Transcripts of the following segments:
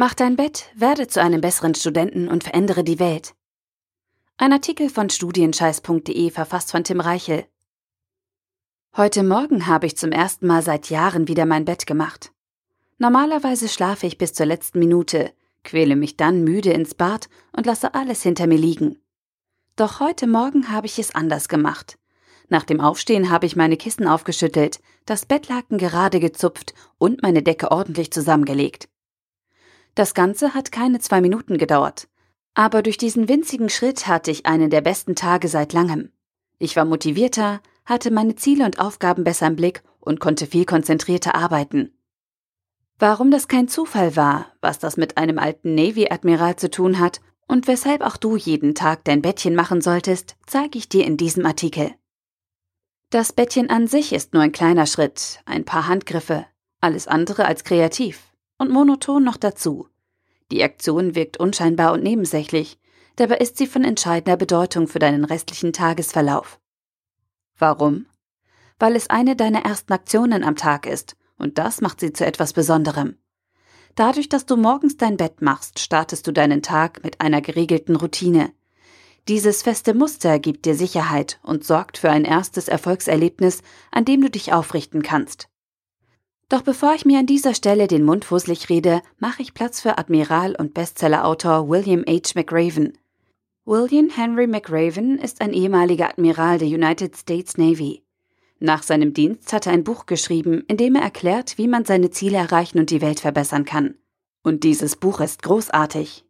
Mach dein Bett, werde zu einem besseren Studenten und verändere die Welt. Ein Artikel von studienscheiß.de verfasst von Tim Reichel. Heute Morgen habe ich zum ersten Mal seit Jahren wieder mein Bett gemacht. Normalerweise schlafe ich bis zur letzten Minute, quäle mich dann müde ins Bad und lasse alles hinter mir liegen. Doch heute Morgen habe ich es anders gemacht. Nach dem Aufstehen habe ich meine Kissen aufgeschüttelt, das Bettlaken gerade gezupft und meine Decke ordentlich zusammengelegt. Das Ganze hat keine zwei Minuten gedauert. Aber durch diesen winzigen Schritt hatte ich einen der besten Tage seit langem. Ich war motivierter, hatte meine Ziele und Aufgaben besser im Blick und konnte viel konzentrierter arbeiten. Warum das kein Zufall war, was das mit einem alten Navy-Admiral zu tun hat und weshalb auch du jeden Tag dein Bettchen machen solltest, zeige ich dir in diesem Artikel. Das Bettchen an sich ist nur ein kleiner Schritt, ein paar Handgriffe, alles andere als kreativ und monoton noch dazu. Die Aktion wirkt unscheinbar und nebensächlich, dabei ist sie von entscheidender Bedeutung für deinen restlichen Tagesverlauf. Warum? Weil es eine deiner ersten Aktionen am Tag ist, und das macht sie zu etwas Besonderem. Dadurch, dass du morgens dein Bett machst, startest du deinen Tag mit einer geregelten Routine. Dieses feste Muster gibt dir Sicherheit und sorgt für ein erstes Erfolgserlebnis, an dem du dich aufrichten kannst. Doch bevor ich mir an dieser Stelle den Mund fusselig rede, mache ich Platz für Admiral und Bestsellerautor William H. McRaven. William Henry McRaven ist ein ehemaliger Admiral der United States Navy. Nach seinem Dienst hat er ein Buch geschrieben, in dem er erklärt, wie man seine Ziele erreichen und die Welt verbessern kann. Und dieses Buch ist großartig.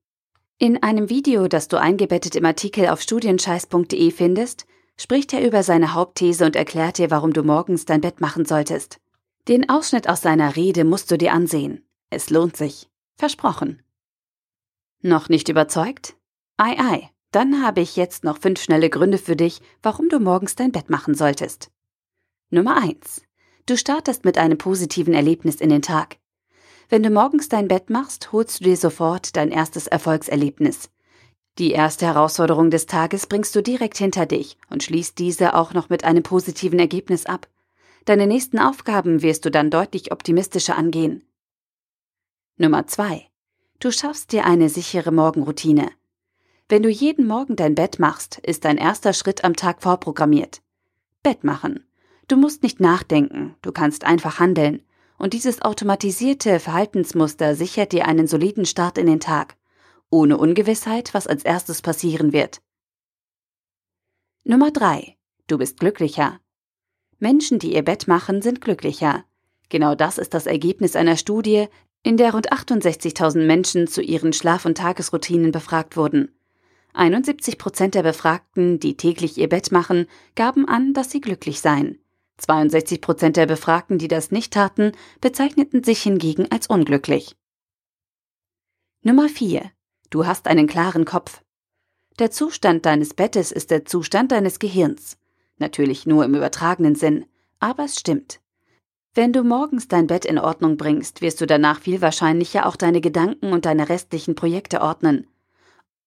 In einem Video, das du eingebettet im Artikel auf studienscheiß.de findest, spricht er über seine Hauptthese und erklärt dir, warum du morgens dein Bett machen solltest. Den Ausschnitt aus seiner Rede musst du dir ansehen. Es lohnt sich. Versprochen. Noch nicht überzeugt? Ei, ei. Dann habe ich jetzt noch fünf schnelle Gründe für dich, warum du morgens dein Bett machen solltest. Nummer eins: Du startest mit einem positiven Erlebnis in den Tag. Wenn du morgens dein Bett machst, holst du dir sofort dein erstes Erfolgserlebnis. Die erste Herausforderung des Tages bringst du direkt hinter dich und schließt diese auch noch mit einem positiven Ergebnis ab. Deine nächsten Aufgaben wirst du dann deutlich optimistischer angehen. Nummer zwei: Du schaffst dir eine sichere Morgenroutine. Wenn du jeden Morgen dein Bett machst, ist dein erster Schritt am Tag vorprogrammiert. Bett machen. Du musst nicht nachdenken, du kannst einfach handeln. Und dieses automatisierte Verhaltensmuster sichert dir einen soliden Start in den Tag, ohne Ungewissheit, was als erstes passieren wird. Nummer drei: Du bist glücklicher. Menschen, die ihr Bett machen, sind glücklicher. Genau das ist das Ergebnis einer Studie, in der rund 68.000 Menschen zu ihren Schlaf- und Tagesroutinen befragt wurden. 71 Prozent der Befragten, die täglich ihr Bett machen, gaben an, dass sie glücklich seien. 62 Prozent der Befragten, die das nicht taten, bezeichneten sich hingegen als unglücklich. Nummer 4. Du hast einen klaren Kopf. Der Zustand deines Bettes ist der Zustand deines Gehirns. Natürlich nur im übertragenen Sinn, aber es stimmt. Wenn du morgens dein Bett in Ordnung bringst, wirst du danach viel wahrscheinlicher auch deine Gedanken und deine restlichen Projekte ordnen.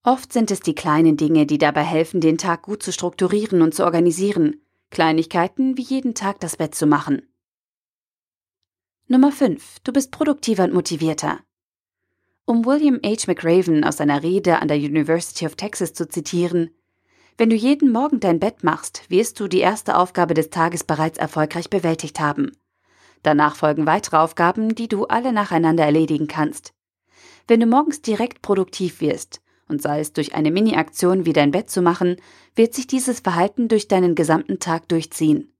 Oft sind es die kleinen Dinge, die dabei helfen, den Tag gut zu strukturieren und zu organisieren. Kleinigkeiten wie jeden Tag das Bett zu machen. Nummer 5. Du bist produktiver und motivierter. Um William H. McRaven aus seiner Rede an der University of Texas zu zitieren, wenn du jeden Morgen dein Bett machst, wirst du die erste Aufgabe des Tages bereits erfolgreich bewältigt haben. Danach folgen weitere Aufgaben, die du alle nacheinander erledigen kannst. Wenn du morgens direkt produktiv wirst, und sei es durch eine Mini-Aktion wie dein Bett zu machen, wird sich dieses Verhalten durch deinen gesamten Tag durchziehen.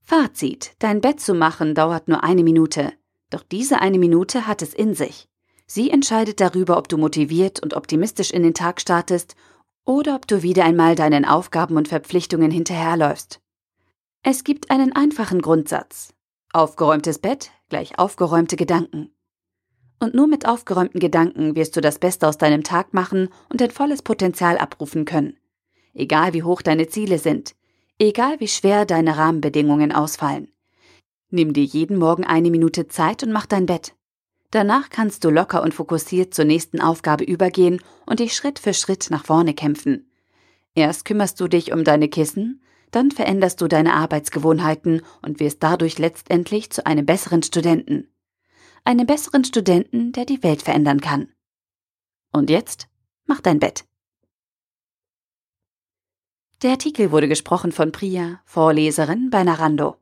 Fazit: Dein Bett zu machen dauert nur eine Minute. Doch diese eine Minute hat es in sich. Sie entscheidet darüber, ob du motiviert und optimistisch in den Tag startest oder ob du wieder einmal deinen Aufgaben und Verpflichtungen hinterherläufst. Es gibt einen einfachen Grundsatz. Aufgeräumtes Bett gleich aufgeräumte Gedanken. Und nur mit aufgeräumten Gedanken wirst du das Beste aus deinem Tag machen und dein volles Potenzial abrufen können. Egal wie hoch deine Ziele sind, egal wie schwer deine Rahmenbedingungen ausfallen. Nimm dir jeden Morgen eine Minute Zeit und mach dein Bett. Danach kannst du locker und fokussiert zur nächsten Aufgabe übergehen und dich Schritt für Schritt nach vorne kämpfen. Erst kümmerst du dich um deine Kissen, dann veränderst du deine Arbeitsgewohnheiten und wirst dadurch letztendlich zu einem besseren Studenten. Einem besseren Studenten, der die Welt verändern kann. Und jetzt mach dein Bett. Der Artikel wurde gesprochen von Priya, Vorleserin bei Narando.